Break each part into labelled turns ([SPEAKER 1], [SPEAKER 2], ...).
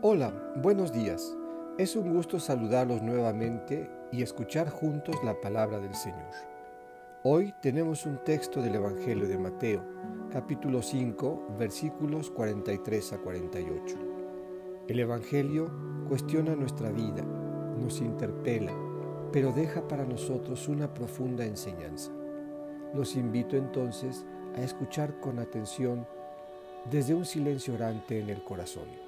[SPEAKER 1] Hola, buenos días. Es un gusto saludarlos nuevamente y escuchar juntos la palabra del Señor. Hoy tenemos un texto del Evangelio de Mateo, capítulo 5, versículos 43 a 48. El Evangelio cuestiona nuestra vida, nos interpela, pero deja para nosotros una profunda enseñanza. Los invito entonces a escuchar con atención desde un silencio orante en el corazón.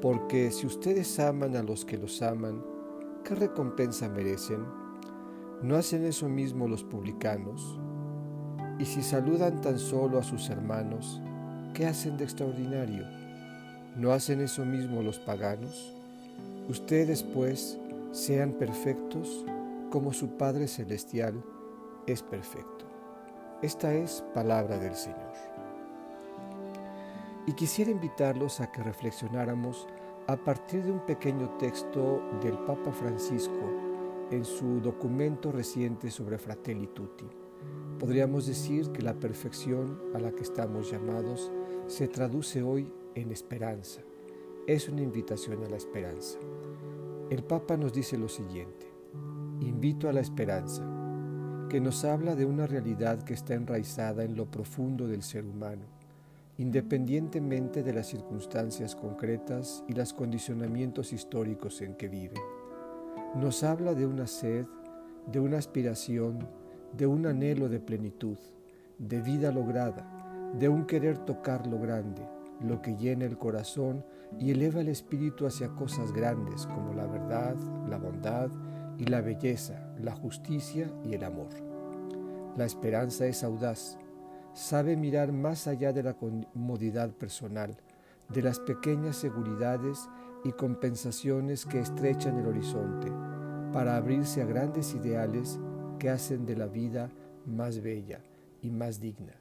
[SPEAKER 1] Porque si ustedes aman a los que los aman, ¿qué recompensa merecen? ¿No hacen eso mismo los publicanos? Y si saludan tan solo a sus hermanos, ¿qué hacen de extraordinario? ¿No hacen eso mismo los paganos? Ustedes, pues, sean perfectos como su Padre Celestial es perfecto. Esta es palabra del Señor. Y quisiera invitarlos a que reflexionáramos a partir de un pequeño texto del Papa Francisco en su documento reciente sobre Fratelli Tutti. Podríamos decir que la perfección a la que estamos llamados se traduce hoy en esperanza. Es una invitación a la esperanza. El Papa nos dice lo siguiente, invito a la esperanza, que nos habla de una realidad que está enraizada en lo profundo del ser humano independientemente de las circunstancias concretas y los condicionamientos históricos en que vive. Nos habla de una sed, de una aspiración, de un anhelo de plenitud, de vida lograda, de un querer tocar lo grande, lo que llena el corazón y eleva el espíritu hacia cosas grandes como la verdad, la bondad y la belleza, la justicia y el amor. La esperanza es audaz, sabe mirar más allá de la comodidad personal, de las pequeñas seguridades y compensaciones que estrechan el horizonte, para abrirse a grandes ideales que hacen de la vida más bella y más digna.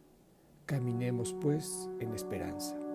[SPEAKER 1] Caminemos pues en esperanza.